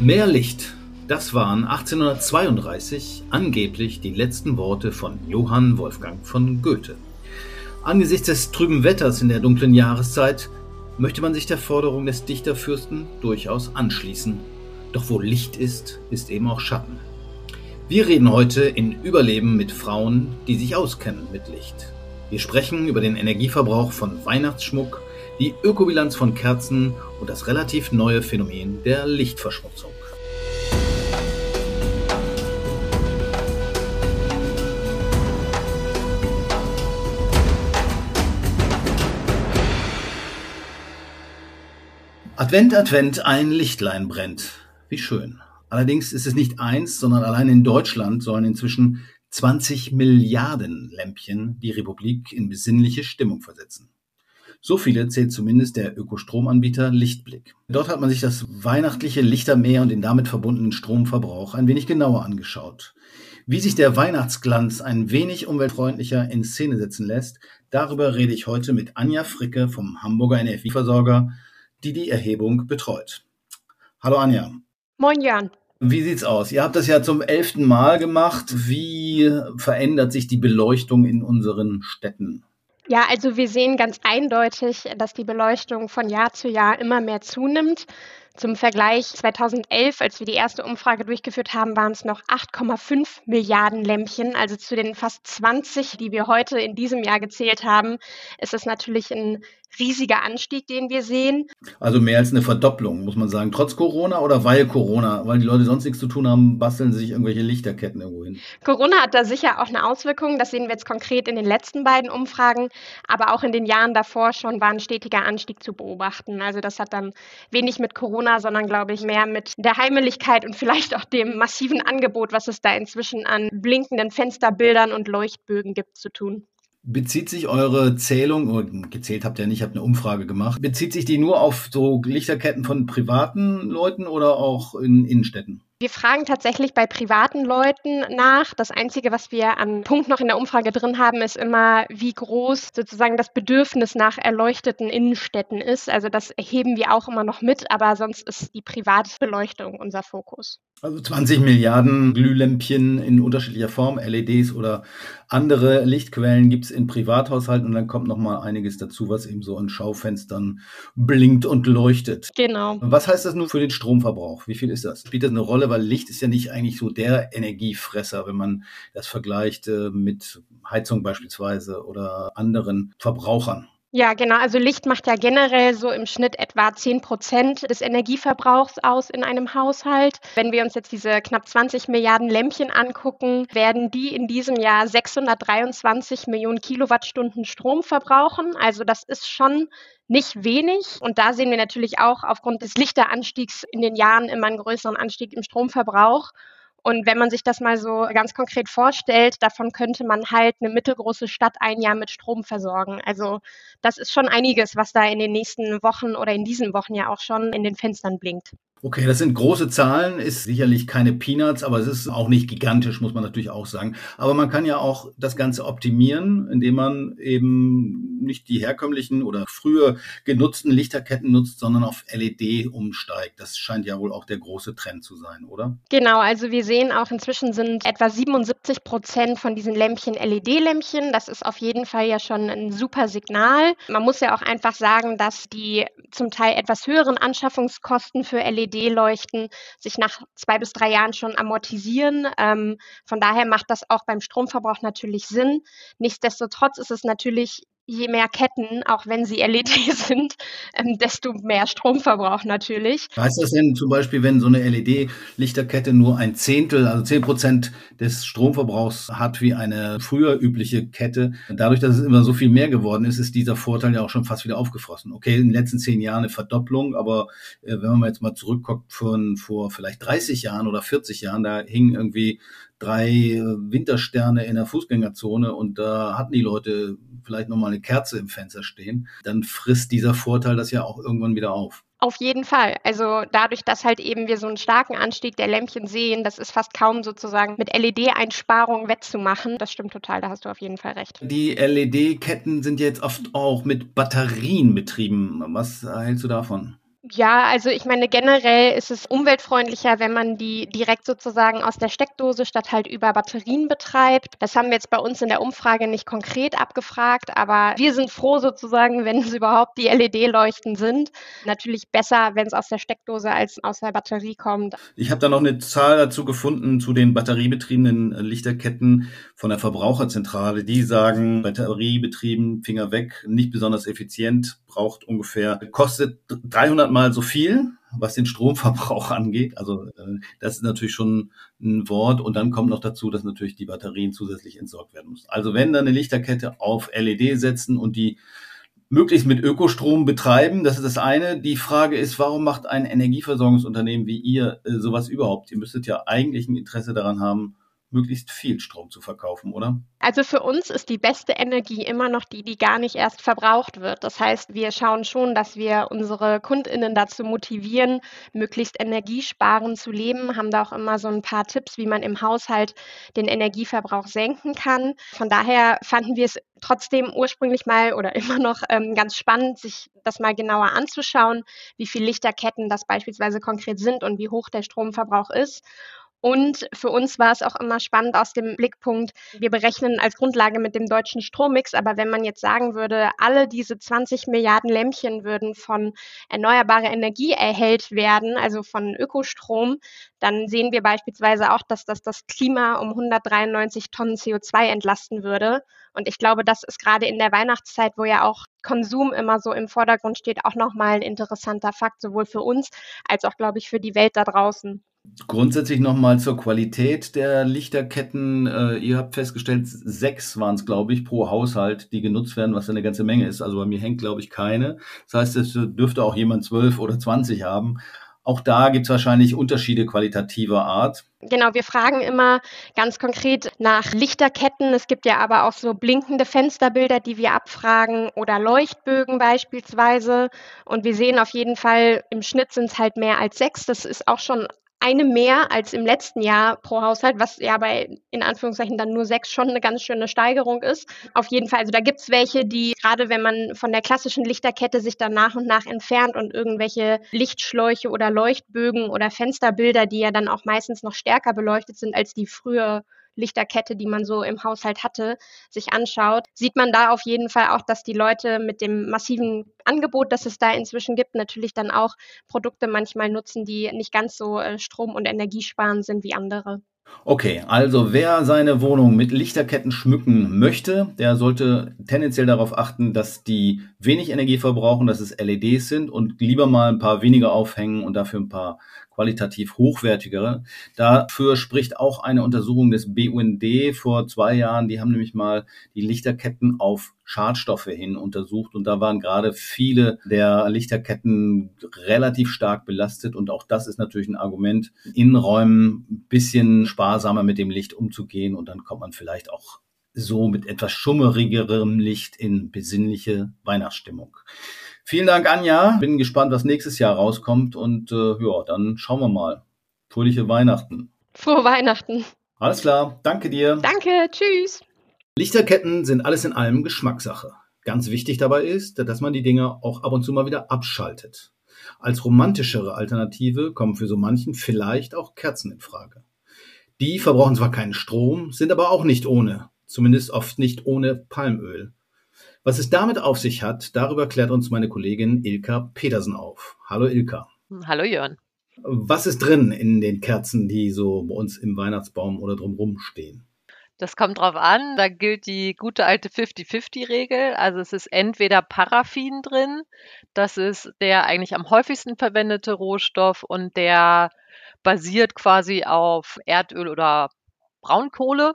Mehr Licht. Das waren 1832 angeblich die letzten Worte von Johann Wolfgang von Goethe. Angesichts des trüben Wetters in der dunklen Jahreszeit möchte man sich der Forderung des Dichterfürsten durchaus anschließen. Doch wo Licht ist, ist eben auch Schatten. Wir reden heute in Überleben mit Frauen, die sich auskennen mit Licht. Wir sprechen über den Energieverbrauch von Weihnachtsschmuck, die Ökobilanz von Kerzen und das relativ neue Phänomen der Lichtverschmutzung. Advent, Advent, ein Lichtlein brennt. Wie schön. Allerdings ist es nicht eins, sondern allein in Deutschland sollen inzwischen 20 Milliarden Lämpchen die Republik in besinnliche Stimmung versetzen. So viele zählt zumindest der Ökostromanbieter Lichtblick. Dort hat man sich das weihnachtliche Lichtermeer und den damit verbundenen Stromverbrauch ein wenig genauer angeschaut. Wie sich der Weihnachtsglanz ein wenig umweltfreundlicher in Szene setzen lässt, darüber rede ich heute mit Anja Fricke vom Hamburger Energieversorger die die Erhebung betreut. Hallo Anja. Moin Jan. Wie sieht's aus? Ihr habt das ja zum elften Mal gemacht. Wie verändert sich die Beleuchtung in unseren Städten? Ja, also wir sehen ganz eindeutig, dass die Beleuchtung von Jahr zu Jahr immer mehr zunimmt. Zum Vergleich 2011, als wir die erste Umfrage durchgeführt haben, waren es noch 8,5 Milliarden Lämpchen. Also zu den fast 20, die wir heute in diesem Jahr gezählt haben, ist es natürlich ein riesiger Anstieg, den wir sehen. Also mehr als eine Verdopplung, muss man sagen. Trotz Corona oder weil Corona? Weil die Leute sonst nichts zu tun haben, basteln sie sich irgendwelche Lichterketten irgendwo hin. Corona hat da sicher auch eine Auswirkung. Das sehen wir jetzt konkret in den letzten beiden Umfragen. Aber auch in den Jahren davor schon war ein stetiger Anstieg zu beobachten. Also das hat dann wenig mit Corona, sondern glaube ich mehr mit der Heimeligkeit und vielleicht auch dem massiven Angebot, was es da inzwischen an blinkenden Fensterbildern und Leuchtbögen gibt, zu tun. Bezieht sich eure Zählung, oder oh, gezählt habt ihr nicht, habt eine Umfrage gemacht, bezieht sich die nur auf so Lichterketten von privaten Leuten oder auch in Innenstädten? Wir fragen tatsächlich bei privaten Leuten nach. Das Einzige, was wir an Punkt noch in der Umfrage drin haben, ist immer, wie groß sozusagen das Bedürfnis nach erleuchteten Innenstädten ist. Also das erheben wir auch immer noch mit, aber sonst ist die Privatbeleuchtung unser Fokus. Also 20 Milliarden Glühlämpchen in unterschiedlicher Form, LEDs oder andere Lichtquellen gibt es in Privathaushalten und dann kommt noch mal einiges dazu, was eben so an Schaufenstern blinkt und leuchtet. Genau. Was heißt das nun für den Stromverbrauch? Wie viel ist das? Spielt das eine Rolle? Weil Licht ist ja nicht eigentlich so der Energiefresser, wenn man das vergleicht äh, mit Heizung beispielsweise oder anderen Verbrauchern. Ja, genau. Also Licht macht ja generell so im Schnitt etwa 10 Prozent des Energieverbrauchs aus in einem Haushalt. Wenn wir uns jetzt diese knapp 20 Milliarden Lämpchen angucken, werden die in diesem Jahr 623 Millionen Kilowattstunden Strom verbrauchen. Also das ist schon nicht wenig. Und da sehen wir natürlich auch aufgrund des Lichteranstiegs in den Jahren immer einen größeren Anstieg im Stromverbrauch. Und wenn man sich das mal so ganz konkret vorstellt, davon könnte man halt eine mittelgroße Stadt ein Jahr mit Strom versorgen. Also das ist schon einiges, was da in den nächsten Wochen oder in diesen Wochen ja auch schon in den Fenstern blinkt. Okay, das sind große Zahlen, ist sicherlich keine Peanuts, aber es ist auch nicht gigantisch, muss man natürlich auch sagen. Aber man kann ja auch das Ganze optimieren, indem man eben nicht die herkömmlichen oder früher genutzten Lichterketten nutzt, sondern auf LED umsteigt. Das scheint ja wohl auch der große Trend zu sein, oder? Genau, also wir sehen auch inzwischen sind etwa 77 Prozent von diesen Lämpchen LED-Lämpchen. Das ist auf jeden Fall ja schon ein super Signal. Man muss ja auch einfach sagen, dass die zum Teil etwas höheren Anschaffungskosten für LED LED-Leuchten sich nach zwei bis drei Jahren schon amortisieren. Ähm, von daher macht das auch beim Stromverbrauch natürlich Sinn. Nichtsdestotrotz ist es natürlich je mehr Ketten, auch wenn sie LED sind, ähm, desto mehr Stromverbrauch natürlich. Heißt das denn zum Beispiel, wenn so eine LED-Lichterkette nur ein Zehntel, also zehn Prozent des Stromverbrauchs hat wie eine früher übliche Kette, dadurch, dass es immer so viel mehr geworden ist, ist dieser Vorteil ja auch schon fast wieder aufgefrossen. Okay, in den letzten zehn Jahren eine Verdopplung, aber äh, wenn man jetzt mal zurückguckt von vor vielleicht 30 Jahren oder 40 Jahren, da hingen irgendwie drei äh, Wintersterne in der Fußgängerzone und da hatten die Leute vielleicht nochmal eine Kerze im Fenster stehen, dann frisst dieser Vorteil das ja auch irgendwann wieder auf. Auf jeden Fall. Also dadurch, dass halt eben wir so einen starken Anstieg der Lämpchen sehen, das ist fast kaum sozusagen mit LED-Einsparungen wettzumachen. Das stimmt total, da hast du auf jeden Fall recht. Die LED-Ketten sind jetzt oft auch mit Batterien betrieben. Was hältst du davon? Ja, also ich meine, generell ist es umweltfreundlicher, wenn man die direkt sozusagen aus der Steckdose statt halt über Batterien betreibt. Das haben wir jetzt bei uns in der Umfrage nicht konkret abgefragt, aber wir sind froh sozusagen, wenn es überhaupt die LED-Leuchten sind. Natürlich besser, wenn es aus der Steckdose als aus der Batterie kommt. Ich habe da noch eine Zahl dazu gefunden zu den batteriebetriebenen Lichterketten von der Verbraucherzentrale. Die sagen, batteriebetrieben, Finger weg, nicht besonders effizient, braucht ungefähr, kostet 300 mal so viel, was den Stromverbrauch angeht. Also äh, das ist natürlich schon ein Wort. Und dann kommt noch dazu, dass natürlich die Batterien zusätzlich entsorgt werden müssen. Also wenn dann eine Lichterkette auf LED setzen und die möglichst mit Ökostrom betreiben, das ist das eine. Die Frage ist, warum macht ein Energieversorgungsunternehmen wie ihr äh, sowas überhaupt? Ihr müsstet ja eigentlich ein Interesse daran haben, möglichst viel Strom zu verkaufen, oder? Also für uns ist die beste Energie immer noch die, die gar nicht erst verbraucht wird. Das heißt, wir schauen schon, dass wir unsere Kundinnen dazu motivieren, möglichst energiesparend zu leben, haben da auch immer so ein paar Tipps, wie man im Haushalt den Energieverbrauch senken kann. Von daher fanden wir es trotzdem ursprünglich mal oder immer noch ähm, ganz spannend, sich das mal genauer anzuschauen, wie viele Lichterketten das beispielsweise konkret sind und wie hoch der Stromverbrauch ist. Und für uns war es auch immer spannend aus dem Blickpunkt, wir berechnen als Grundlage mit dem deutschen Strommix, aber wenn man jetzt sagen würde, alle diese 20 Milliarden Lämpchen würden von erneuerbarer Energie erhellt werden, also von Ökostrom, dann sehen wir beispielsweise auch, dass das das Klima um 193 Tonnen CO2 entlasten würde. Und ich glaube, das ist gerade in der Weihnachtszeit, wo ja auch Konsum immer so im Vordergrund steht, auch nochmal ein interessanter Fakt, sowohl für uns als auch, glaube ich, für die Welt da draußen. Grundsätzlich nochmal zur Qualität der Lichterketten. Äh, ihr habt festgestellt, sechs waren es, glaube ich, pro Haushalt, die genutzt werden, was eine ganze Menge ist. Also bei mir hängt, glaube ich, keine. Das heißt, es dürfte auch jemand zwölf oder zwanzig haben. Auch da gibt es wahrscheinlich Unterschiede qualitativer Art. Genau, wir fragen immer ganz konkret nach Lichterketten. Es gibt ja aber auch so blinkende Fensterbilder, die wir abfragen oder Leuchtbögen beispielsweise. Und wir sehen auf jeden Fall, im Schnitt sind es halt mehr als sechs. Das ist auch schon eine mehr als im letzten Jahr pro Haushalt, was ja bei in Anführungszeichen dann nur sechs schon eine ganz schöne Steigerung ist. Auf jeden Fall, also da gibt es welche, die gerade wenn man von der klassischen Lichterkette sich dann nach und nach entfernt und irgendwelche Lichtschläuche oder Leuchtbögen oder Fensterbilder, die ja dann auch meistens noch stärker beleuchtet sind als die früher Lichterkette, die man so im Haushalt hatte, sich anschaut, sieht man da auf jeden Fall auch, dass die Leute mit dem massiven Angebot, das es da inzwischen gibt, natürlich dann auch Produkte manchmal nutzen, die nicht ganz so äh, strom- und energiesparend sind wie andere. Okay, also wer seine Wohnung mit Lichterketten schmücken möchte, der sollte tendenziell darauf achten, dass die wenig Energie verbrauchen, dass es LEDs sind und lieber mal ein paar weniger aufhängen und dafür ein paar qualitativ hochwertigere. Dafür spricht auch eine Untersuchung des BUND vor zwei Jahren. Die haben nämlich mal die Lichterketten auf Schadstoffe hin untersucht und da waren gerade viele der Lichterketten relativ stark belastet und auch das ist natürlich ein Argument, in Räumen ein bisschen sparsamer mit dem Licht umzugehen und dann kommt man vielleicht auch so mit etwas schummerigerem Licht in besinnliche Weihnachtsstimmung. Vielen Dank, Anja. Bin gespannt, was nächstes Jahr rauskommt. Und äh, ja, dann schauen wir mal. Fröhliche Weihnachten. Frohe Weihnachten. Alles klar. Danke dir. Danke. Tschüss. Lichterketten sind alles in allem Geschmackssache. Ganz wichtig dabei ist, dass man die Dinger auch ab und zu mal wieder abschaltet. Als romantischere Alternative kommen für so manchen vielleicht auch Kerzen in Frage. Die verbrauchen zwar keinen Strom, sind aber auch nicht ohne, zumindest oft nicht ohne Palmöl. Was es damit auf sich hat, darüber klärt uns meine Kollegin Ilka Petersen auf. Hallo Ilka. Hallo Jörn. Was ist drin in den Kerzen, die so bei uns im Weihnachtsbaum oder drumherum stehen? Das kommt drauf an. Da gilt die gute alte 50-50-Regel. Also es ist entweder Paraffin drin, das ist der eigentlich am häufigsten verwendete Rohstoff und der basiert quasi auf Erdöl oder Braunkohle,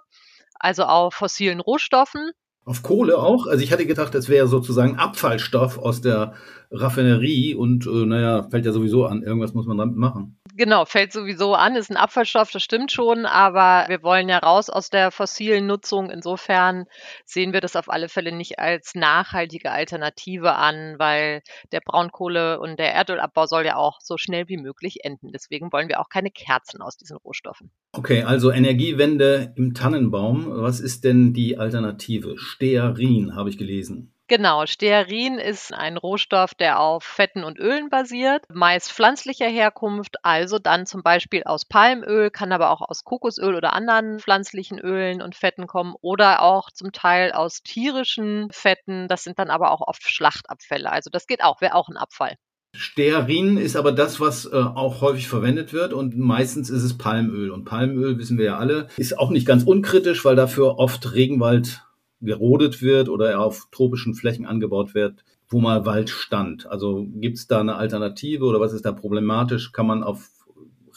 also auf fossilen Rohstoffen. Auf Kohle auch? Also ich hatte gedacht, das wäre sozusagen Abfallstoff aus der Raffinerie und äh, naja, fällt ja sowieso an. Irgendwas muss man damit machen. Genau, fällt sowieso an, ist ein Abfallstoff, das stimmt schon, aber wir wollen ja raus aus der fossilen Nutzung. Insofern sehen wir das auf alle Fälle nicht als nachhaltige Alternative an, weil der Braunkohle- und der Erdölabbau soll ja auch so schnell wie möglich enden. Deswegen wollen wir auch keine Kerzen aus diesen Rohstoffen. Okay, also Energiewende im Tannenbaum. Was ist denn die Alternative? Stearin habe ich gelesen. Genau, Stearin ist ein Rohstoff, der auf Fetten und Ölen basiert, meist pflanzlicher Herkunft, also dann zum Beispiel aus Palmöl, kann aber auch aus Kokosöl oder anderen pflanzlichen Ölen und Fetten kommen oder auch zum Teil aus tierischen Fetten. Das sind dann aber auch oft Schlachtabfälle. Also das geht auch, wäre auch ein Abfall. Stearin ist aber das, was äh, auch häufig verwendet wird und meistens ist es Palmöl. Und Palmöl, wissen wir ja alle, ist auch nicht ganz unkritisch, weil dafür oft Regenwald gerodet wird oder er auf tropischen Flächen angebaut wird, wo mal Wald stand. Also gibt es da eine Alternative oder was ist da problematisch? Kann man auf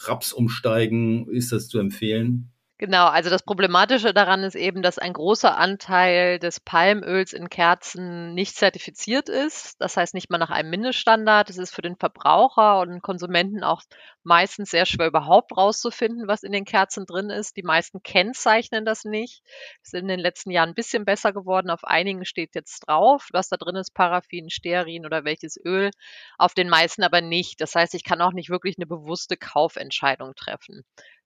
Raps umsteigen? Ist das zu empfehlen? Genau, also das Problematische daran ist eben, dass ein großer Anteil des Palmöls in Kerzen nicht zertifiziert ist. Das heißt nicht mal nach einem Mindeststandard. Es ist für den Verbraucher und Konsumenten auch meistens sehr schwer überhaupt rauszufinden, was in den Kerzen drin ist. Die meisten kennzeichnen das nicht. Es ist in den letzten Jahren ein bisschen besser geworden. Auf einigen steht jetzt drauf, was da drin ist, Paraffin, Stearin oder welches Öl. Auf den meisten aber nicht. Das heißt, ich kann auch nicht wirklich eine bewusste Kaufentscheidung treffen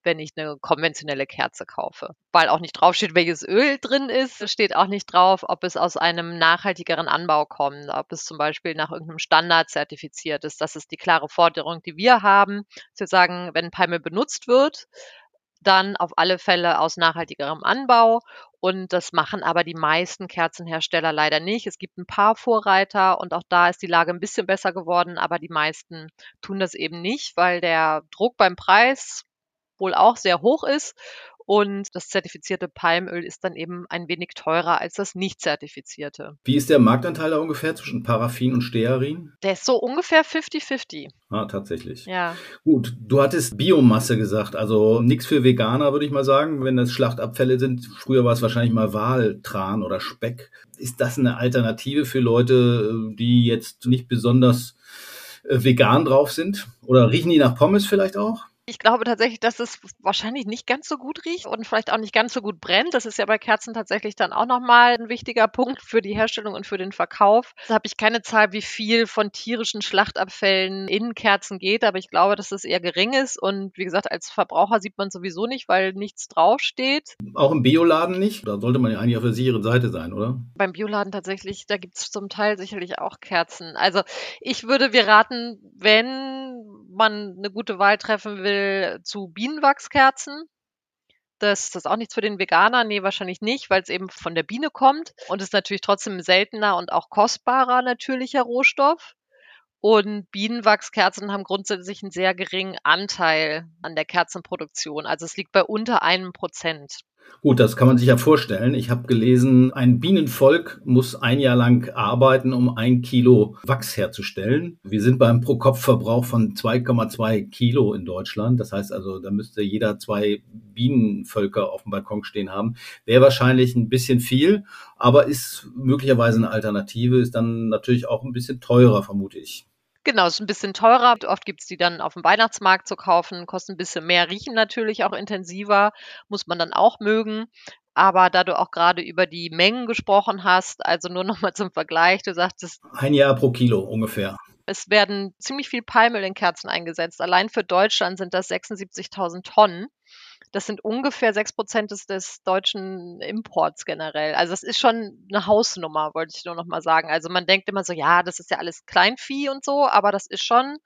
wenn ich eine konventionelle Kerze kaufe. Weil auch nicht draufsteht, welches Öl drin ist. Es steht auch nicht drauf, ob es aus einem nachhaltigeren Anbau kommt, ob es zum Beispiel nach irgendeinem Standard zertifiziert ist. Das ist die klare Forderung, die wir haben. Zu sagen, wenn Palme benutzt wird, dann auf alle Fälle aus nachhaltigerem Anbau. Und das machen aber die meisten Kerzenhersteller leider nicht. Es gibt ein paar Vorreiter und auch da ist die Lage ein bisschen besser geworden, aber die meisten tun das eben nicht, weil der Druck beim Preis wohl auch sehr hoch ist. Und das zertifizierte Palmöl ist dann eben ein wenig teurer als das nicht zertifizierte. Wie ist der Marktanteil da ungefähr zwischen Paraffin und Stearin? Der ist so ungefähr 50-50. Ah, tatsächlich. Ja. Gut, du hattest Biomasse gesagt, also nichts für Veganer, würde ich mal sagen, wenn das Schlachtabfälle sind. Früher war es wahrscheinlich mal Waltran oder Speck. Ist das eine Alternative für Leute, die jetzt nicht besonders äh, vegan drauf sind? Oder riechen die nach Pommes vielleicht auch? Ich glaube tatsächlich, dass es wahrscheinlich nicht ganz so gut riecht und vielleicht auch nicht ganz so gut brennt. Das ist ja bei Kerzen tatsächlich dann auch nochmal ein wichtiger Punkt für die Herstellung und für den Verkauf. Da habe ich keine Zahl, wie viel von tierischen Schlachtabfällen in Kerzen geht, aber ich glaube, dass es eher gering ist. Und wie gesagt, als Verbraucher sieht man sowieso nicht, weil nichts draufsteht. Auch im Bioladen nicht? Da sollte man ja eigentlich auf der sicheren Seite sein, oder? Beim Bioladen tatsächlich, da gibt es zum Teil sicherlich auch Kerzen. Also ich würde, wir raten, wenn man eine gute Wahl treffen will, zu Bienenwachskerzen. Das ist das auch nichts für den Veganer? Nee, wahrscheinlich nicht, weil es eben von der Biene kommt und ist natürlich trotzdem seltener und auch kostbarer natürlicher Rohstoff. Und Bienenwachskerzen haben grundsätzlich einen sehr geringen Anteil an der Kerzenproduktion. Also es liegt bei unter einem Prozent. Gut, das kann man sich ja vorstellen. Ich habe gelesen, ein Bienenvolk muss ein Jahr lang arbeiten, um ein Kilo Wachs herzustellen. Wir sind beim Pro-Kopf-Verbrauch von 2,2 Kilo in Deutschland. Das heißt also, da müsste jeder zwei Bienenvölker auf dem Balkon stehen haben. Wäre wahrscheinlich ein bisschen viel, aber ist möglicherweise eine Alternative, ist dann natürlich auch ein bisschen teurer, vermute ich. Genau, ist ein bisschen teurer. Oft gibt es die dann auf dem Weihnachtsmarkt zu kaufen, kosten ein bisschen mehr, riechen natürlich auch intensiver, muss man dann auch mögen. Aber da du auch gerade über die Mengen gesprochen hast, also nur nochmal zum Vergleich, du sagtest. Ein Jahr pro Kilo ungefähr. Es werden ziemlich viel Palmöl in Kerzen eingesetzt. Allein für Deutschland sind das 76.000 Tonnen. Das sind ungefähr sechs Prozent des, des deutschen Imports generell. Also das ist schon eine Hausnummer, wollte ich nur noch mal sagen. Also man denkt immer so, ja, das ist ja alles Kleinvieh und so, aber das ist schon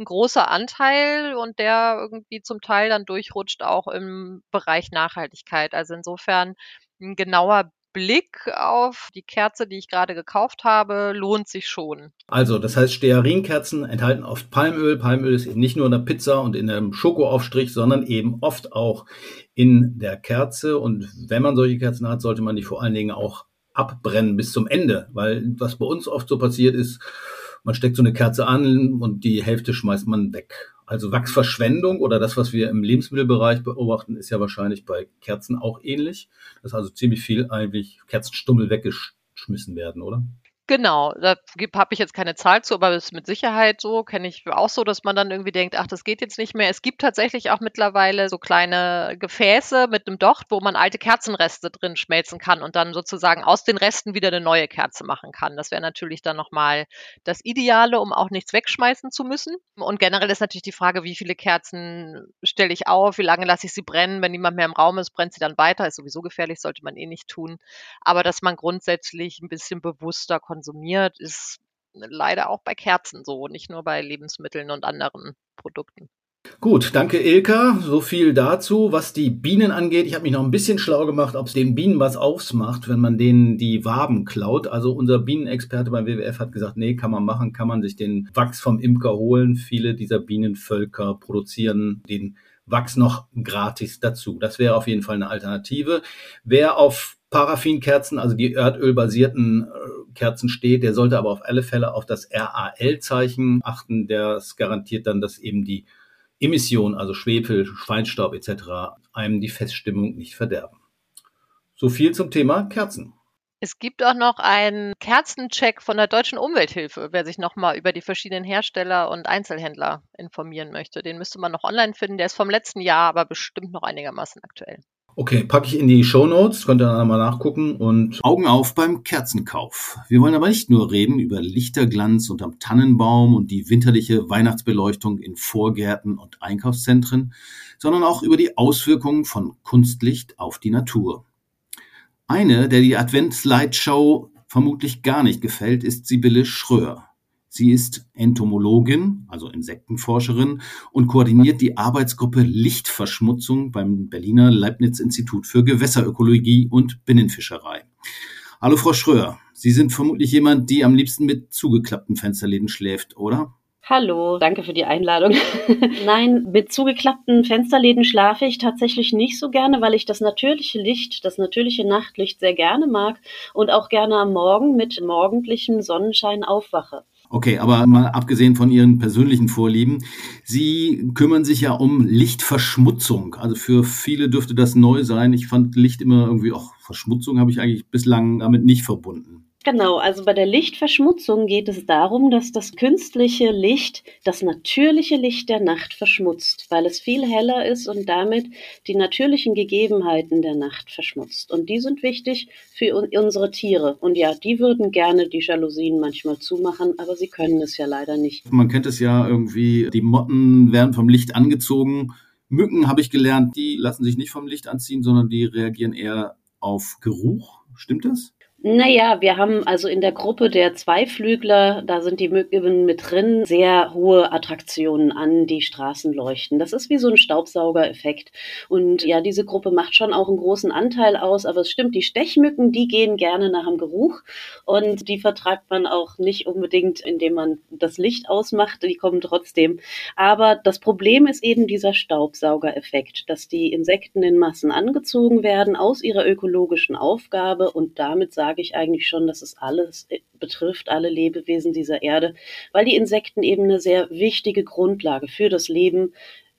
ein großer Anteil und der irgendwie zum Teil dann durchrutscht auch im Bereich Nachhaltigkeit. Also insofern ein genauer Blick auf die Kerze, die ich gerade gekauft habe, lohnt sich schon. Also, das heißt, Stearinkerzen enthalten oft Palmöl. Palmöl ist eben nicht nur in der Pizza und in einem Schokoaufstrich, sondern eben oft auch in der Kerze. Und wenn man solche Kerzen hat, sollte man die vor allen Dingen auch abbrennen bis zum Ende, weil was bei uns oft so passiert ist, man steckt so eine Kerze an und die Hälfte schmeißt man weg. Also Wachsverschwendung oder das, was wir im Lebensmittelbereich beobachten, ist ja wahrscheinlich bei Kerzen auch ähnlich. Dass also ziemlich viel eigentlich Kerzenstummel weggeschmissen werden, oder? Genau, da habe ich jetzt keine Zahl zu, aber ist mit Sicherheit so, kenne ich auch so, dass man dann irgendwie denkt, ach, das geht jetzt nicht mehr. Es gibt tatsächlich auch mittlerweile so kleine Gefäße mit einem Docht, wo man alte Kerzenreste drin schmelzen kann und dann sozusagen aus den Resten wieder eine neue Kerze machen kann. Das wäre natürlich dann nochmal das Ideale, um auch nichts wegschmeißen zu müssen. Und generell ist natürlich die Frage, wie viele Kerzen stelle ich auf, wie lange lasse ich sie brennen. Wenn niemand mehr im Raum ist, brennt sie dann weiter. Ist sowieso gefährlich, sollte man eh nicht tun. Aber dass man grundsätzlich ein bisschen bewusster konsumiert, ist leider auch bei Kerzen so, nicht nur bei Lebensmitteln und anderen Produkten. Gut, danke Ilka. So viel dazu. Was die Bienen angeht, ich habe mich noch ein bisschen schlau gemacht, ob es den Bienen was ausmacht, wenn man denen die Waben klaut. Also unser Bienenexperte beim WWF hat gesagt, nee, kann man machen, kann man sich den Wachs vom Imker holen. Viele dieser Bienenvölker produzieren den Wachs noch gratis dazu. Das wäre auf jeden Fall eine Alternative. Wer auf Paraffinkerzen, also die erdölbasierten äh, Kerzen steht, der sollte aber auf alle Fälle auf das RAL-Zeichen achten. Das garantiert dann, dass eben die Emissionen, also Schwefel, Feinstaub etc., einem die Feststimmung nicht verderben. So viel zum Thema Kerzen. Es gibt auch noch einen Kerzencheck von der Deutschen Umwelthilfe, wer sich nochmal über die verschiedenen Hersteller und Einzelhändler informieren möchte. Den müsste man noch online finden. Der ist vom letzten Jahr, aber bestimmt noch einigermaßen aktuell. Okay, packe ich in die Show Notes, könnt ihr dann mal nachgucken und Augen auf beim Kerzenkauf. Wir wollen aber nicht nur reden über Lichterglanz unterm Tannenbaum und die winterliche Weihnachtsbeleuchtung in Vorgärten und Einkaufszentren, sondern auch über die Auswirkungen von Kunstlicht auf die Natur. Eine, der die Adventslightshow vermutlich gar nicht gefällt, ist Sibylle Schröer. Sie ist Entomologin, also Insektenforscherin und koordiniert die Arbeitsgruppe Lichtverschmutzung beim Berliner Leibniz-Institut für Gewässerökologie und Binnenfischerei. Hallo Frau Schröer, Sie sind vermutlich jemand, die am liebsten mit zugeklappten Fensterläden schläft, oder? Hallo, danke für die Einladung. Nein, mit zugeklappten Fensterläden schlafe ich tatsächlich nicht so gerne, weil ich das natürliche Licht, das natürliche Nachtlicht sehr gerne mag und auch gerne am Morgen mit morgendlichem Sonnenschein aufwache. Okay, aber mal abgesehen von Ihren persönlichen Vorlieben, Sie kümmern sich ja um Lichtverschmutzung. Also für viele dürfte das neu sein. Ich fand Licht immer irgendwie, auch Verschmutzung habe ich eigentlich bislang damit nicht verbunden. Genau, also bei der Lichtverschmutzung geht es darum, dass das künstliche Licht das natürliche Licht der Nacht verschmutzt, weil es viel heller ist und damit die natürlichen Gegebenheiten der Nacht verschmutzt. Und die sind wichtig für unsere Tiere. Und ja, die würden gerne die Jalousien manchmal zumachen, aber sie können es ja leider nicht. Man kennt es ja irgendwie, die Motten werden vom Licht angezogen. Mücken habe ich gelernt, die lassen sich nicht vom Licht anziehen, sondern die reagieren eher auf Geruch. Stimmt das? Naja, wir haben also in der Gruppe der Zweiflügler, da sind die Mücken mit drin, sehr hohe Attraktionen an die Straßenleuchten. Das ist wie so ein Staubsaugereffekt. Und ja, diese Gruppe macht schon auch einen großen Anteil aus, aber es stimmt, die Stechmücken, die gehen gerne nach dem Geruch und die vertreibt man auch nicht unbedingt, indem man das Licht ausmacht, die kommen trotzdem. Aber das Problem ist eben dieser Staubsaugereffekt, dass die Insekten in Massen angezogen werden aus ihrer ökologischen Aufgabe und damit sagen, sage ich eigentlich schon, dass es alles äh, betrifft, alle Lebewesen dieser Erde, weil die Insekten eben eine sehr wichtige Grundlage für das Leben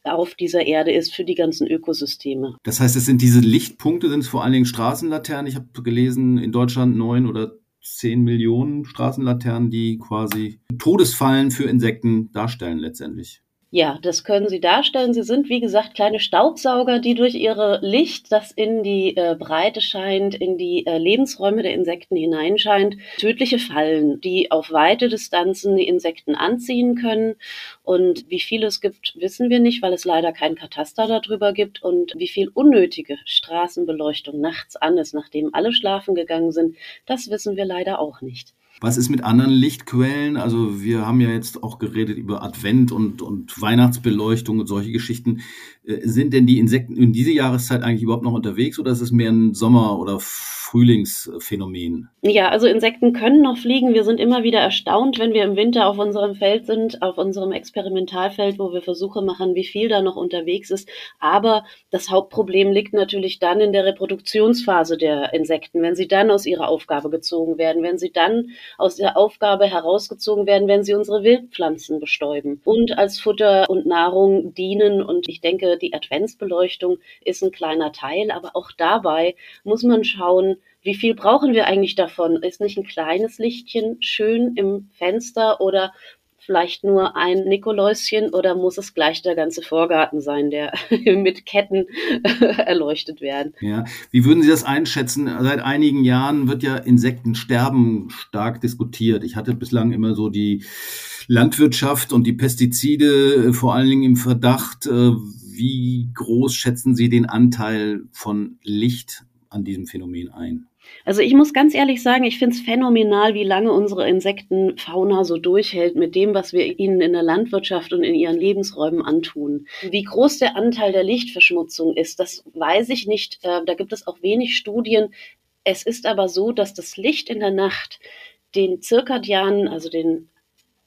auf dieser Erde ist für die ganzen Ökosysteme. Das heißt, es sind diese Lichtpunkte, sind es vor allen Dingen Straßenlaternen. Ich habe gelesen, in Deutschland neun oder zehn Millionen Straßenlaternen, die quasi Todesfallen für Insekten darstellen letztendlich. Ja, das können sie darstellen. Sie sind, wie gesagt, kleine Staubsauger, die durch ihre Licht, das in die äh, Breite scheint, in die äh, Lebensräume der Insekten hineinscheint, tödliche Fallen, die auf weite Distanzen die Insekten anziehen können. Und wie viele es gibt, wissen wir nicht, weil es leider kein Kataster darüber gibt. Und wie viel unnötige Straßenbeleuchtung nachts an ist, nachdem alle schlafen gegangen sind, das wissen wir leider auch nicht. Was ist mit anderen Lichtquellen? Also wir haben ja jetzt auch geredet über Advent und, und Weihnachtsbeleuchtung und solche Geschichten. Äh, sind denn die Insekten in dieser Jahreszeit eigentlich überhaupt noch unterwegs oder ist es mehr ein Sommer- oder Frühlingsphänomen? Ja, also Insekten können noch fliegen. Wir sind immer wieder erstaunt, wenn wir im Winter auf unserem Feld sind, auf unserem Experimentalfeld, wo wir Versuche machen, wie viel da noch unterwegs ist. Aber das Hauptproblem liegt natürlich dann in der Reproduktionsphase der Insekten, wenn sie dann aus ihrer Aufgabe gezogen werden, wenn sie dann aus der Aufgabe herausgezogen werden, wenn sie unsere Wildpflanzen bestäuben und als Futter und Nahrung dienen. Und ich denke, die Adventsbeleuchtung ist ein kleiner Teil, aber auch dabei muss man schauen, wie viel brauchen wir eigentlich davon? Ist nicht ein kleines Lichtchen schön im Fenster oder vielleicht nur ein Nikoläuschen oder muss es gleich der ganze Vorgarten sein, der mit Ketten erleuchtet werden? Ja, wie würden Sie das einschätzen? Seit einigen Jahren wird ja Insektensterben stark diskutiert. Ich hatte bislang immer so die Landwirtschaft und die Pestizide vor allen Dingen im Verdacht. Wie groß schätzen Sie den Anteil von Licht an diesem Phänomen ein? Also ich muss ganz ehrlich sagen, ich finde es phänomenal, wie lange unsere Insektenfauna so durchhält mit dem, was wir ihnen in der Landwirtschaft und in ihren Lebensräumen antun. Wie groß der Anteil der Lichtverschmutzung ist, das weiß ich nicht. Äh, da gibt es auch wenig Studien. Es ist aber so, dass das Licht in der Nacht den zirkadianen, also den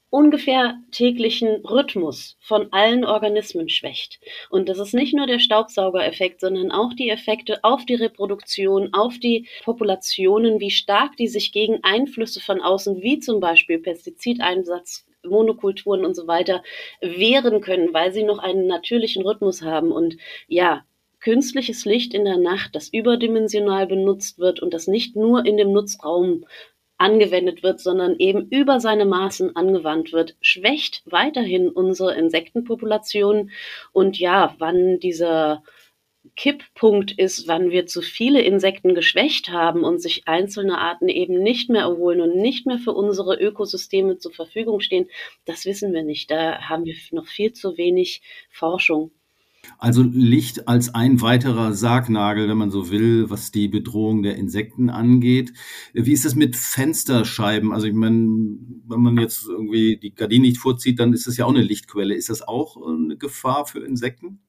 ungefähr täglichen Rhythmus von allen Organismen schwächt. Und das ist nicht nur der Staubsaugereffekt, sondern auch die Effekte auf die Reproduktion, auf die Populationen, wie stark die sich gegen Einflüsse von außen, wie zum Beispiel Pestizideinsatz, Monokulturen und so weiter, wehren können, weil sie noch einen natürlichen Rhythmus haben. Und ja, künstliches Licht in der Nacht, das überdimensional benutzt wird und das nicht nur in dem Nutzraum angewendet wird, sondern eben über seine Maßen angewandt wird, schwächt weiterhin unsere Insektenpopulation. Und ja, wann dieser Kipppunkt ist, wann wir zu viele Insekten geschwächt haben und sich einzelne Arten eben nicht mehr erholen und nicht mehr für unsere Ökosysteme zur Verfügung stehen, das wissen wir nicht. Da haben wir noch viel zu wenig Forschung. Also Licht als ein weiterer Sargnagel, wenn man so will, was die Bedrohung der Insekten angeht. Wie ist es mit Fensterscheiben? Also ich meine, wenn man jetzt irgendwie die Gardinen nicht vorzieht, dann ist das ja auch eine Lichtquelle. Ist das auch eine Gefahr für Insekten?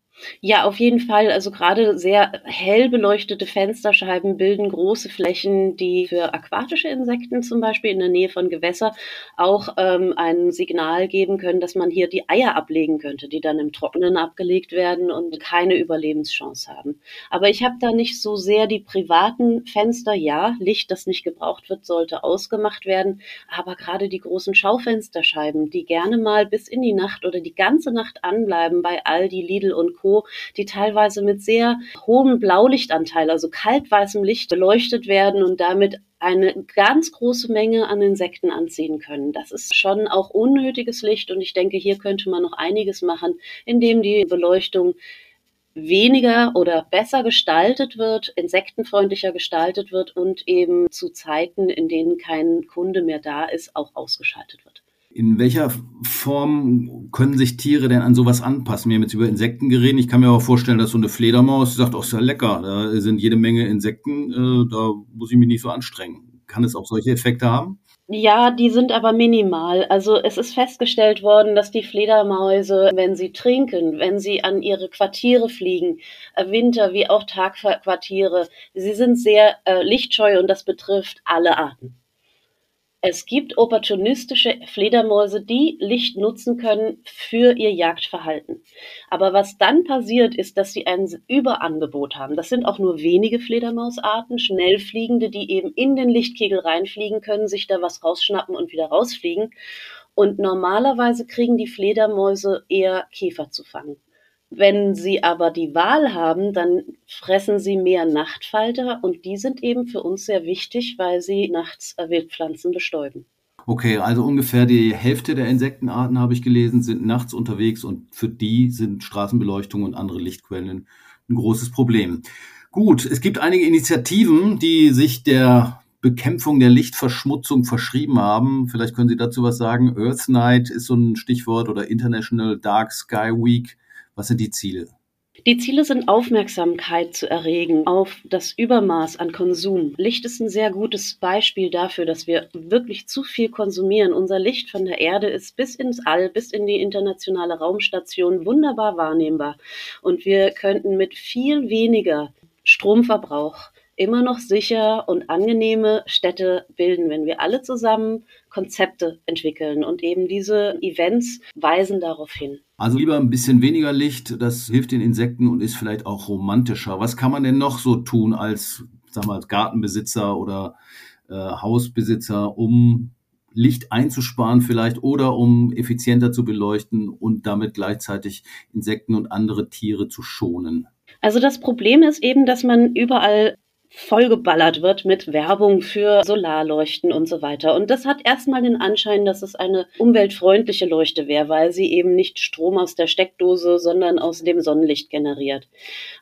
Ja, auf jeden Fall. Also gerade sehr hell beleuchtete Fensterscheiben bilden große Flächen, die für aquatische Insekten zum Beispiel in der Nähe von Gewässer auch ähm, ein Signal geben können, dass man hier die Eier ablegen könnte, die dann im Trockenen abgelegt werden und keine Überlebenschance haben. Aber ich habe da nicht so sehr die privaten Fenster. Ja, Licht, das nicht gebraucht wird, sollte ausgemacht werden. Aber gerade die großen Schaufensterscheiben, die gerne mal bis in die Nacht oder die ganze Nacht anbleiben bei Aldi, Lidl und Co die teilweise mit sehr hohem Blaulichtanteil, also kaltweißem Licht beleuchtet werden und damit eine ganz große Menge an Insekten anziehen können. Das ist schon auch unnötiges Licht und ich denke, hier könnte man noch einiges machen, indem die Beleuchtung weniger oder besser gestaltet wird, insektenfreundlicher gestaltet wird und eben zu Zeiten, in denen kein Kunde mehr da ist, auch ausgeschaltet wird. In welcher Form können sich Tiere denn an sowas anpassen? Wir haben jetzt über Insekten geredet. Ich kann mir auch vorstellen, dass so eine Fledermaus sagt, oh, ist ja lecker, da sind jede Menge Insekten, äh, da muss ich mich nicht so anstrengen. Kann es auch solche Effekte haben? Ja, die sind aber minimal. Also es ist festgestellt worden, dass die Fledermäuse, wenn sie trinken, wenn sie an ihre Quartiere fliegen, äh, Winter- wie auch Tagquartiere, sie sind sehr äh, lichtscheu und das betrifft alle Arten. Es gibt opportunistische Fledermäuse, die Licht nutzen können für ihr Jagdverhalten. Aber was dann passiert, ist, dass sie ein Überangebot haben. Das sind auch nur wenige Fledermausarten, schnellfliegende, die eben in den Lichtkegel reinfliegen können, sich da was rausschnappen und wieder rausfliegen. Und normalerweise kriegen die Fledermäuse eher Käfer zu fangen. Wenn Sie aber die Wahl haben, dann fressen Sie mehr Nachtfalter und die sind eben für uns sehr wichtig, weil sie nachts Wildpflanzen bestäuben. Okay, also ungefähr die Hälfte der Insektenarten habe ich gelesen, sind nachts unterwegs und für die sind Straßenbeleuchtung und andere Lichtquellen ein großes Problem. Gut, es gibt einige Initiativen, die sich der Bekämpfung der Lichtverschmutzung verschrieben haben. Vielleicht können Sie dazu was sagen. Earth Night ist so ein Stichwort oder International Dark Sky Week. Was sind die Ziele? Die Ziele sind Aufmerksamkeit zu erregen auf das Übermaß an Konsum. Licht ist ein sehr gutes Beispiel dafür, dass wir wirklich zu viel konsumieren. Unser Licht von der Erde ist bis ins All, bis in die internationale Raumstation wunderbar wahrnehmbar. Und wir könnten mit viel weniger Stromverbrauch immer noch sicher und angenehme Städte bilden, wenn wir alle zusammen Konzepte entwickeln. Und eben diese Events weisen darauf hin. Also lieber ein bisschen weniger Licht, das hilft den Insekten und ist vielleicht auch romantischer. Was kann man denn noch so tun als, sag mal, als Gartenbesitzer oder äh, Hausbesitzer, um Licht einzusparen vielleicht oder um effizienter zu beleuchten und damit gleichzeitig Insekten und andere Tiere zu schonen? Also das Problem ist eben, dass man überall vollgeballert wird mit Werbung für Solarleuchten und so weiter. Und das hat erstmal den Anschein, dass es eine umweltfreundliche Leuchte wäre, weil sie eben nicht Strom aus der Steckdose, sondern aus dem Sonnenlicht generiert.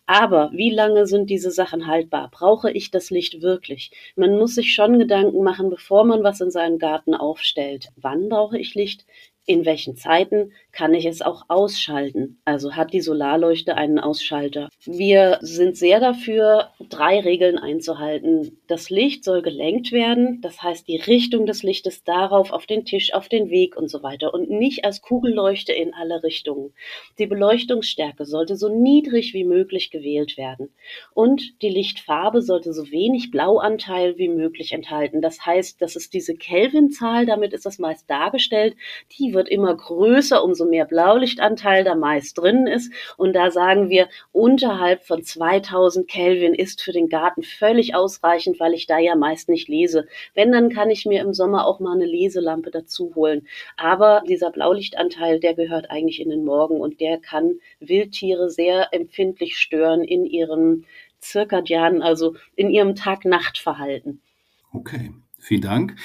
Aber wie lange sind diese Sachen haltbar? Brauche ich das Licht wirklich? Man muss sich schon Gedanken machen, bevor man was in seinem Garten aufstellt. Wann brauche ich Licht? in welchen Zeiten kann ich es auch ausschalten. Also hat die Solarleuchte einen Ausschalter. Wir sind sehr dafür, drei Regeln einzuhalten. Das Licht soll gelenkt werden, das heißt die Richtung des Lichtes darauf, auf den Tisch, auf den Weg und so weiter und nicht als Kugelleuchte in alle Richtungen. Die Beleuchtungsstärke sollte so niedrig wie möglich gewählt werden und die Lichtfarbe sollte so wenig Blauanteil wie möglich enthalten. Das heißt, das ist diese Kelvinzahl, damit ist das meist dargestellt, die wird immer größer, umso mehr Blaulichtanteil da meist drin ist. Und da sagen wir, unterhalb von 2000 Kelvin ist für den Garten völlig ausreichend, weil ich da ja meist nicht lese. Wenn, dann kann ich mir im Sommer auch mal eine Leselampe dazu holen. Aber dieser Blaulichtanteil, der gehört eigentlich in den Morgen und der kann Wildtiere sehr empfindlich stören in ihrem Zirkadianen, also in ihrem Tag-Nacht-Verhalten. Okay, vielen Dank.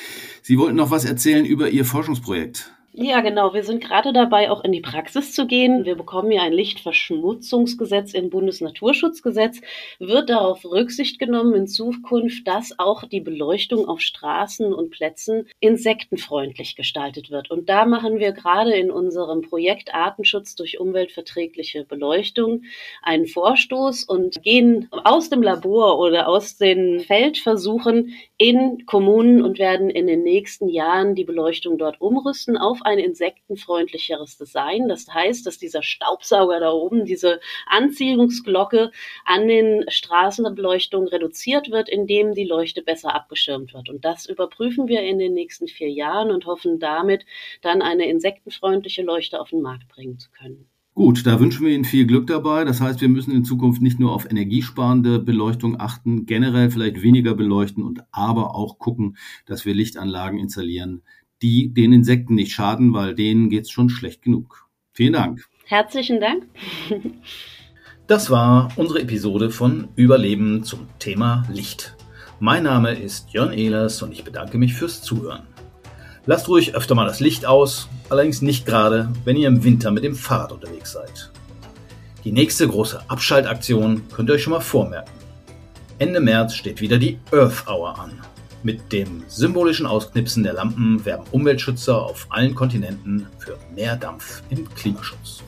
Sie wollten noch was erzählen über Ihr Forschungsprojekt. Ja, genau. Wir sind gerade dabei, auch in die Praxis zu gehen. Wir bekommen ja ein Lichtverschmutzungsgesetz im Bundesnaturschutzgesetz. Wird darauf Rücksicht genommen in Zukunft, dass auch die Beleuchtung auf Straßen und Plätzen insektenfreundlich gestaltet wird. Und da machen wir gerade in unserem Projekt Artenschutz durch umweltverträgliche Beleuchtung einen Vorstoß und gehen aus dem Labor oder aus den Feldversuchen in Kommunen und werden in den nächsten Jahren die Beleuchtung dort umrüsten auf ein insektenfreundlicheres Design. Das heißt, dass dieser Staubsauger da oben, diese Anziehungsglocke an den Straßenbeleuchtungen reduziert wird, indem die Leuchte besser abgeschirmt wird. Und das überprüfen wir in den nächsten vier Jahren und hoffen damit dann eine insektenfreundliche Leuchte auf den Markt bringen zu können. Gut, da wünschen wir Ihnen viel Glück dabei. Das heißt, wir müssen in Zukunft nicht nur auf energiesparende Beleuchtung achten, generell vielleicht weniger beleuchten und aber auch gucken, dass wir Lichtanlagen installieren, die den Insekten nicht schaden, weil denen geht's schon schlecht genug. Vielen Dank. Herzlichen Dank. Das war unsere Episode von Überleben zum Thema Licht. Mein Name ist Jörn Ehlers und ich bedanke mich fürs Zuhören. Lasst ruhig öfter mal das Licht aus, allerdings nicht gerade, wenn ihr im Winter mit dem Fahrrad unterwegs seid. Die nächste große Abschaltaktion könnt ihr euch schon mal vormerken. Ende März steht wieder die Earth Hour an. Mit dem symbolischen Ausknipsen der Lampen werben Umweltschützer auf allen Kontinenten für mehr Dampf im Klimaschutz.